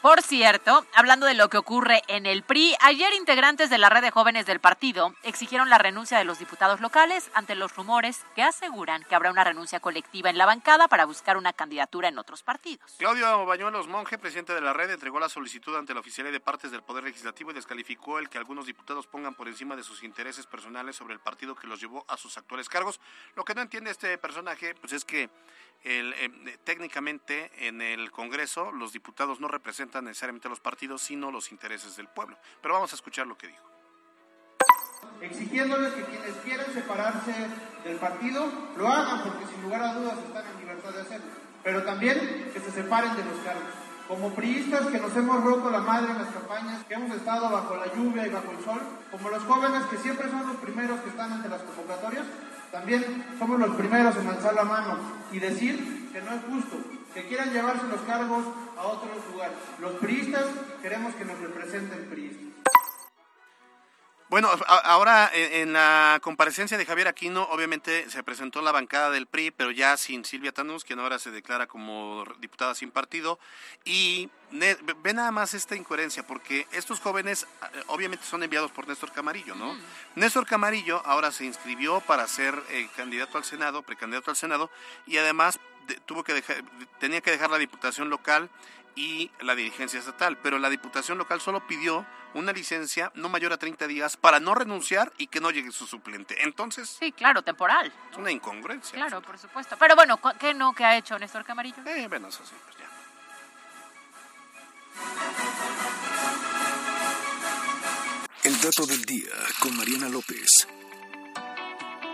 Por cierto, hablando de lo que ocurre en el PRI, ayer integrantes de la red de jóvenes del partido exigieron la renuncia de los diputados locales ante los rumores que aseguran que habrá una renuncia colectiva en la bancada para buscar una candidatura en otros partidos. Claudio Bañuelos Monje, presidente de la red, entregó la solicitud ante la oficialía de partes del Poder Legislativo y descalificó el que algunos diputados pongan por encima de sus intereses personales sobre el partido que los llevó a sus actuales cargos. Lo que no entiende este personaje pues es que el, eh, técnicamente en el Congreso los diputados no representan necesariamente a los partidos, sino los intereses del pueblo. Pero vamos a escuchar lo que dijo. Exigiéndoles que quienes quieren separarse del partido lo hagan, porque sin lugar a dudas están en libertad de hacerlo. Pero también que se separen de los cargos. Como priistas que nos hemos roto la madre en las campañas, que hemos estado bajo la lluvia y bajo el sol, como los jóvenes que siempre son los primeros que están ante las convocatorias, también somos los primeros en alzar la mano y decir que no es justo que quieran llevarse los cargos a otros lugares. Los priistas queremos que nos representen priistas. Bueno, ahora en la comparecencia de Javier Aquino, obviamente se presentó la bancada del PRI, pero ya sin Silvia Tanús, quien ahora se declara como diputada sin partido. Y ve nada más esta incoherencia, porque estos jóvenes eh, obviamente son enviados por Néstor Camarillo, ¿no? Néstor Camarillo ahora se inscribió para ser eh, candidato al Senado, precandidato al Senado, y además de- tuvo que dejar, tenía que dejar la diputación local y la dirigencia estatal, pero la diputación local solo pidió una licencia no mayor a 30 días para no renunciar y que no llegue su suplente. Entonces, Sí, claro, temporal. es una incongruencia. Claro, por supuesto. Pero bueno, ¿qué no que ha hecho Néstor Camarillo? Eh, bueno, eso sí, pues ya. El dato del día con Mariana López.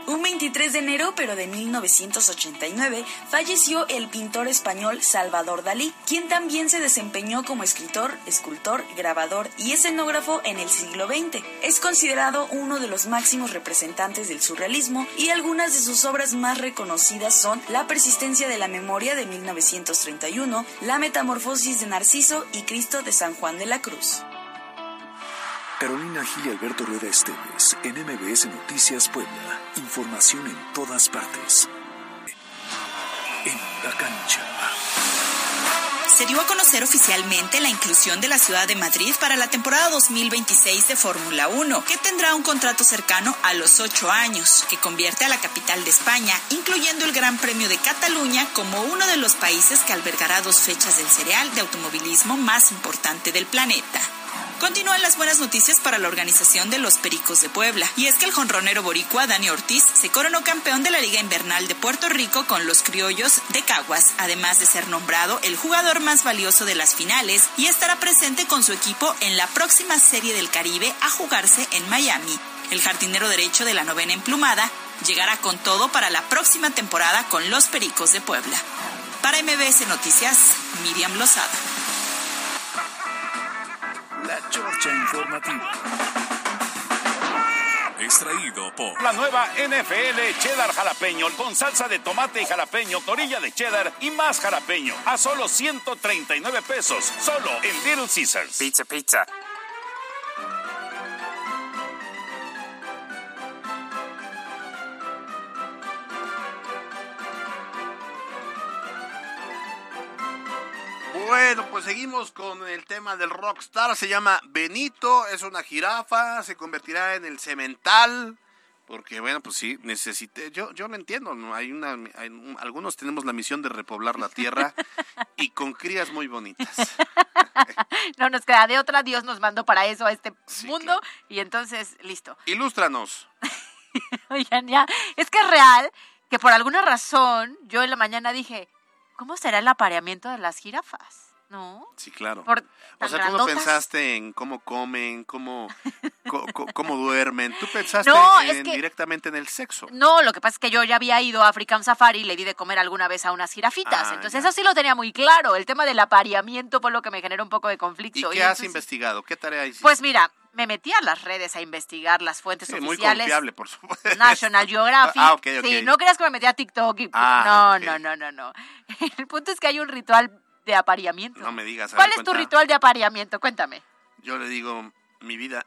Un 23 de enero, pero de 1989, falleció el pintor español Salvador Dalí, quien también se desempeñó como escritor, escultor, grabador y escenógrafo en el siglo XX. Es considerado uno de los máximos representantes del surrealismo y algunas de sus obras más reconocidas son La persistencia de la memoria de 1931, La metamorfosis de Narciso y Cristo de San Juan de la Cruz. Carolina Gil y Alberto Rueda Esteves, en MBS Noticias Puebla. Información en todas partes. En la cancha. Se dio a conocer oficialmente la inclusión de la ciudad de Madrid para la temporada 2026 de Fórmula 1, que tendrá un contrato cercano a los ocho años, que convierte a la capital de España, incluyendo el Gran Premio de Cataluña, como uno de los países que albergará dos fechas del cereal de automovilismo más importante del planeta. Continúan las buenas noticias para la organización de los Pericos de Puebla. Y es que el jonronero boricua Dani Ortiz se coronó campeón de la Liga Invernal de Puerto Rico con los criollos de Caguas, además de ser nombrado el jugador más valioso de las finales y estará presente con su equipo en la próxima Serie del Caribe a jugarse en Miami. El jardinero derecho de la novena emplumada llegará con todo para la próxima temporada con los Pericos de Puebla. Para MBS Noticias, Miriam Lozada. La Chorcha Informativa. Extraído por La nueva NFL Cheddar Jalapeño con salsa de tomate y jalapeño, torilla de cheddar y más jalapeño a solo 139 pesos, solo en Little Caesars. Pizza, pizza. Bueno, pues seguimos con el tema del rockstar. Se llama Benito, es una jirafa, se convertirá en el cemental. Porque bueno, pues sí, necesité, yo, yo lo entiendo, ¿no? hay una, hay un- algunos tenemos la misión de repoblar la tierra y con crías muy bonitas. No nos queda de otra, Dios nos mandó para eso a este mundo y entonces, listo. Ilústranos. Oigan, ya, es que es real que por alguna razón yo en la mañana dije, ¿cómo será el apareamiento de las jirafas? ¿No? Sí, claro. Por o sea, grandotas. pensaste en cómo comen, cómo, cómo duermen. Tú pensaste No, en- que- directamente en el sexo. No, lo que pasa es que yo ya había ido a African Safari y le di de comer alguna vez a unas jirafitas. Ah, entonces eso sí lo tenía muy claro. El tema del apareamiento fue lo que me generó un poco de conflicto. ¿Y qué Y has entonces- investigado? ¿Qué tarea hiciste? Pues mira, me metí a las redes a investigar las fuentes Sí, muy oficiales. confiable, por supuesto. National Geographic. Ah, ok, ok. Sí, no creas que me metí a TikTok. y- Ah, no, no, no, no, no. El punto es que hay un ritual de apareamiento. No me digas. a ¿Cuál ver, es tu ritual de apareamiento? Cuéntame. Yo le digo, mi vida,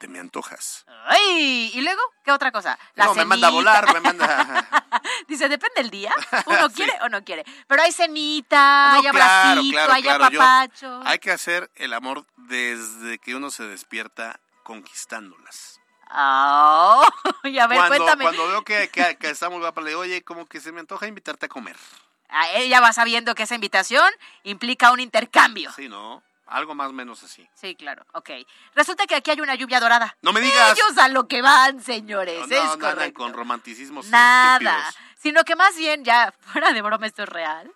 te me antojas. ¡Ay! ¿Y luego? ¿Qué otra cosa? La no, me manda a volar, me manda... Dice, depende del día. Uno Sí. quiere o no quiere. Pero hay cenita, No, hay abracito, claro, hay claro. Yo- apapacho. hay que hacer el amor desde que uno se despierta conquistándolas. Ah, y a ver, cuando, cuéntame. cuando veo que, que, que está muy guapa, le digo, oye, como que se me antoja invitarte a comer. Ah, Ella va sabiendo que esa invitación implica un intercambio. Sí, ¿no? Algo más o menos así. Sí, claro. Ok. Resulta que aquí hay una lluvia dorada. No me digas. Ellos a lo que van, señores. No, es no, no andan con romanticismos Nada. estúpidos. Sino que más bien, ya fuera de broma, esto es real.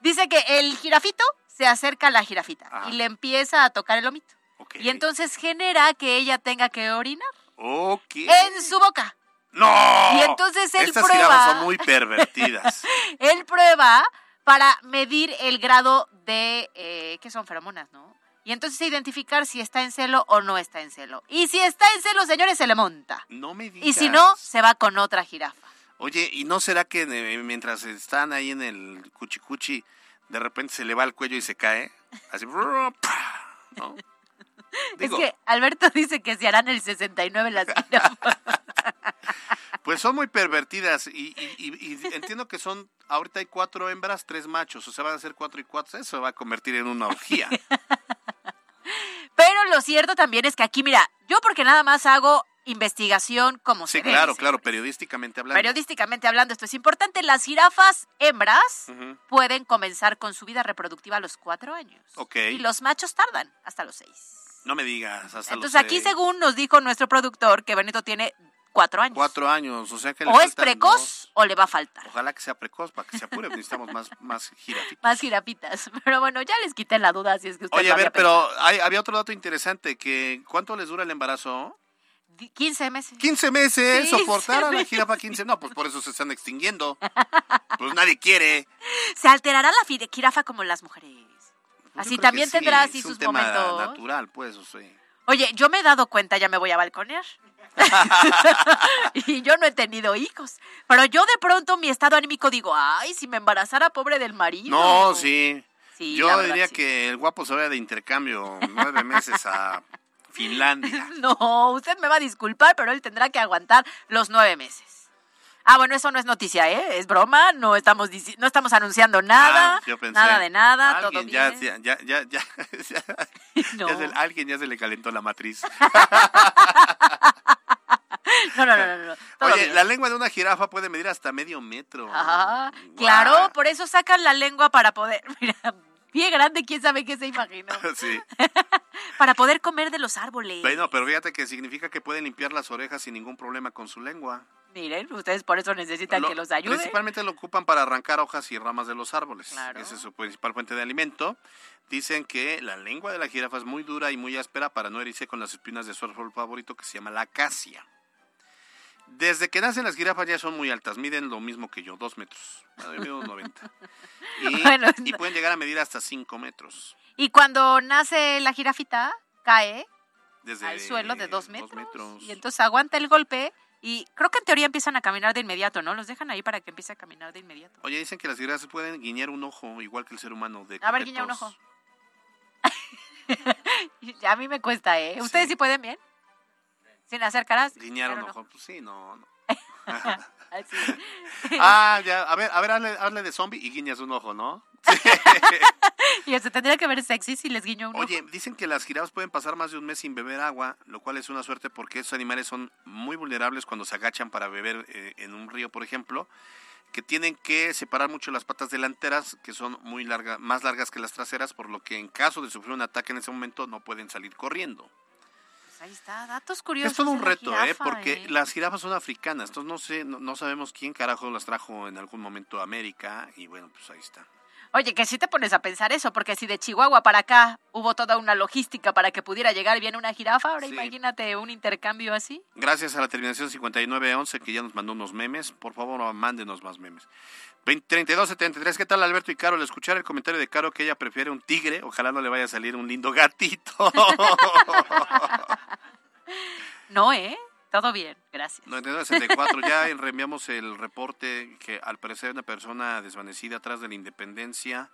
Dice que el jirafito se acerca a la jirafita y le empieza a tocar el omito. Y entonces genera que ella tenga que orinar Ok. en su boca. ¡No! Y entonces él Estas prueba. jirafas son muy pervertidas. Él prueba para medir el grado de, eh, que son feromonas, ¿no? Y entonces identificar si está en celo o no está en celo. Y si está en celo, señores, se le monta. No me digas. Y si no, se va con otra jirafa. Oye, ¿y no será que mientras están ahí en el cuchicuchi, de repente se le va el cuello y se cae. Así, ¿no? Es que Alberto dice que se harán el 69 las jirafas. Pues son muy pervertidas y, y- y- y entiendo que son, ahorita hay cuatro hembras, tres machos, o sea, van a ser cuatro y cuatro, eso se va a convertir en una orgía. Pero lo cierto también es que aquí, mira, yo porque nada más hago investigación como Sí, se debe, claro, claro, periodísticamente hablando. Periodísticamente hablando, esto es importante. Las jirafas hembras pueden comenzar con su vida reproductiva a los cuatro años. Ok, Y los machos tardan hasta los seis. no me digas, hasta los Entonces aquí, seis. según nos dijo nuestro productor, que Benito tiene cuatro años. Cuatro años, o sea que le o es precoz dos. o le va a faltar. Ojalá que sea precoz para que se apure, necesitamos más, más jirafitas. Más jirafitas. Pero bueno, ya les quité la duda si es que usted Oye, a ver, pero hay- había otro dato interesante, que ¿cuánto les dura el embarazo? pensado. 15 meses. 15 meses, 15 soportar a la jirafa 15, no, pues por eso se están extinguiendo. Pues nadie quiere. ¿Se alterará la jirafa como las mujeres? Pues Así también sí, tendrá así es un sus tema momentos. natural, pues, o sea. Oye, yo me he dado cuenta, ya me voy a balconear. y yo no he tenido hijos. Pero yo de pronto mi estado anímico digo, ay, si me embarazara pobre del marido. No, sí. Yo verdad, diría sí. que el guapo se vaya de intercambio nueve meses a Finlandia. No, usted me va a disculpar, pero él tendrá que aguantar los nueve meses. Ah, bueno, eso no es noticia, ¿eh? Es broma, no estamos, no estamos anunciando nada, Ah, yo pensé, nada de nada, todo bien. ya, ya, ya, ya, ya, No. ya se- alguien ya se le calentó la matriz. No, no, no, no, no, todo Oye, bien. la lengua de una jirafa puede medir hasta medio metro. Ajá, claro, por eso sacan la lengua para poder, mira, pie grande, quién sabe qué se imaginó, Sí. para poder comer de los árboles. Bueno, pero fíjate que significa que pueden limpiar las orejas sin ningún problema con su lengua. Miren, ustedes por eso necesitan Lo- que los ayude. Principalmente lo ocupan para arrancar hojas y ramas de los árboles. Claro. Esa es su principal fuente de alimento. Dicen que la lengua de la jirafa es muy dura y muy áspera para no herirse con las espinas de su árbol favorito que se llama la acacia. Desde que nacen las jirafas ya son muy altas, miden lo mismo que yo, dos metros. Bueno, yo mido 90. Y, Bueno, y pueden llegar a medir hasta cinco metros. Y cuando nace la jirafita, cae Desde al suelo de dos metros, metros. y entonces aguanta el golpe y creo que en teoría empiezan a caminar de inmediato, ¿no? Los dejan ahí para que empiece a caminar de inmediato. Oye, dicen que las jirafas pueden guiñar un ojo, igual que el ser humano. De A ver, guiña un ojo. a mí me cuesta, ¿eh? ¿Ustedes sí, pueden bien? Sin hacer caras. Guiñar un ojo, pues sí, no, no. Ah, ya, a ver, a ver, hazle, hazle de zombie y guiñas un ojo, ¿no? Y se tendría que ver sexy si les guiño un ojo. Oye, dicen que las jirafas pueden pasar más de un mes sin beber agua, lo cual es una suerte porque estos animales son muy vulnerables cuando se agachan para beber eh, en un río, por ejemplo, que tienen que separar mucho las patas delanteras, que son muy largas, más largas que las traseras, por lo que en caso de sufrir un ataque en ese momento no pueden salir corriendo. Pues ahí está, datos curiosos. Es todo un reto, ¿eh? Porque ¿eh? las jirafas son africanas, entonces no sé, no, no sabemos quién carajo las trajo en algún momento a América, y bueno, pues ahí está. Oye, que si te pones a pensar eso, porque si de Chihuahua para acá hubo toda una logística para que pudiera llegar bien una jirafa, ahora Sí. imagínate un intercambio así. Gracias a la terminación 5911 que ya nos mandó unos memes. Por favor, mándenos más memes. 20 3273, ¿qué tal Alberto y Caro? Al escuchar el comentario de Caro que ella prefiere un tigre, ojalá no le vaya a salir un lindo gatito. No, ¿eh? Todo bien, gracias. 9964, ya reenviamos el reporte que al parecer una persona desvanecida atrás de la independencia.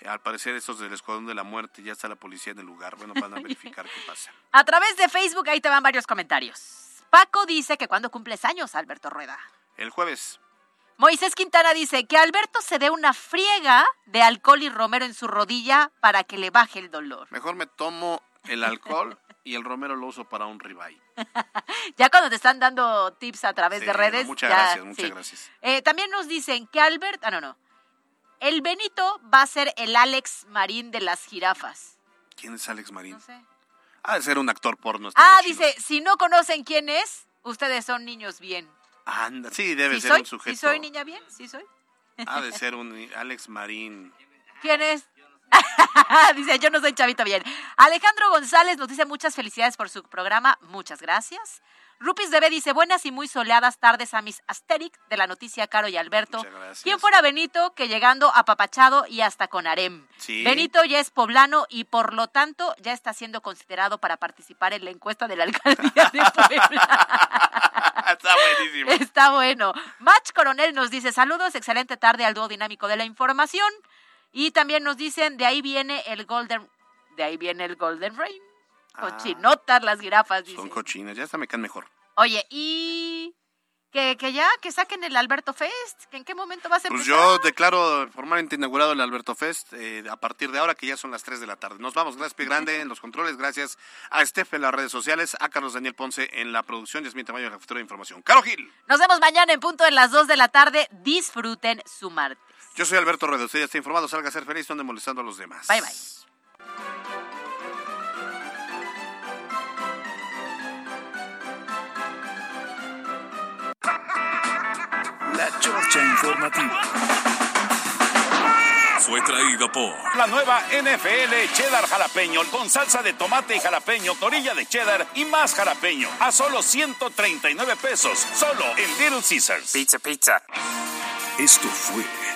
Eh, Al parecer estos del Escuadrón de la Muerte, ya está la policía en el lugar. Bueno, van a verificar qué pasa. A través de Facebook ahí te van varios comentarios. Paco dice que cuando cumples años, Alberto Rueda. El jueves. Moisés Quintana dice que Alberto se dé una friega de alcohol y romero en su rodilla para que le baje el dolor. Mejor me tomo el alcohol y el romero lo uso para un ribeye. Ya cuando te están dando tips a través Sí, de redes. muchas ya, gracias, muchas sí. gracias. Eh, también nos dicen que Albert, ah, no, no. El Benito va a ser el Alex Marín de las jirafas. ¿Quién es Alex Marín? No sé. Ha de ser un actor porno. Ah, cochino. dice, si no conocen quién es, ustedes son niños bien. Anda, sí, debe ¿Sí ser soy? un sujeto. ¿Sí soy niña bien? ¿Sí soy? Ha de ser un Alex Marín. ¿Quién es? dice, yo no soy chavito bien. Alejandro González nos dice muchas felicidades por su programa. Muchas gracias. Rupis Bebé dice, buenas y muy soleadas tardes a mis Asterix de la noticia Caro y Alberto. Muchas gracias. ¿Quién fuera Benito que llegando apapachado y hasta con harem? Sí. Benito ya es poblano y por lo tanto ya está siendo considerado para participar en la encuesta de la alcaldía de Puebla. Está buenísimo. Está bueno. Match Coronel nos dice, saludos, excelente tarde al dúo dinámico de la información. Y también nos dicen, de ahí viene el Golden, de ahí viene el Golden Rain. Ah. Cochinotas las jirafas, dicen. Son cochinas, ya hasta me caen mejor. Oye, y que, que ya, que saquen el Alberto Fest, que en qué momento va a ser. Pues yo declaro formalmente inaugurado el Alberto Fest eh, a partir de ahora que ya son las 3 de la tarde. Nos vamos, gracias Pie Grande en los controles, gracias a Steph en las redes sociales, a Carlos Daniel Ponce en la producción, Yasmín Tamayo en la jefatura de información. Caro Gil, Nos vemos mañana en punto de las 2 de la tarde. Disfruten su martes. Yo soy Alberto Rueda, usted ya está informado, salga a ser feliz, donde molestando a los demás. Bye bye. La Chorcha Informativa. Fue traído por la nueva NFL Cheddar Jalapeño con salsa de tomate y jalapeño, torilla de cheddar y más jalapeño a solo 139 pesos, solo en Little Caesars. Pizza, pizza. Esto fue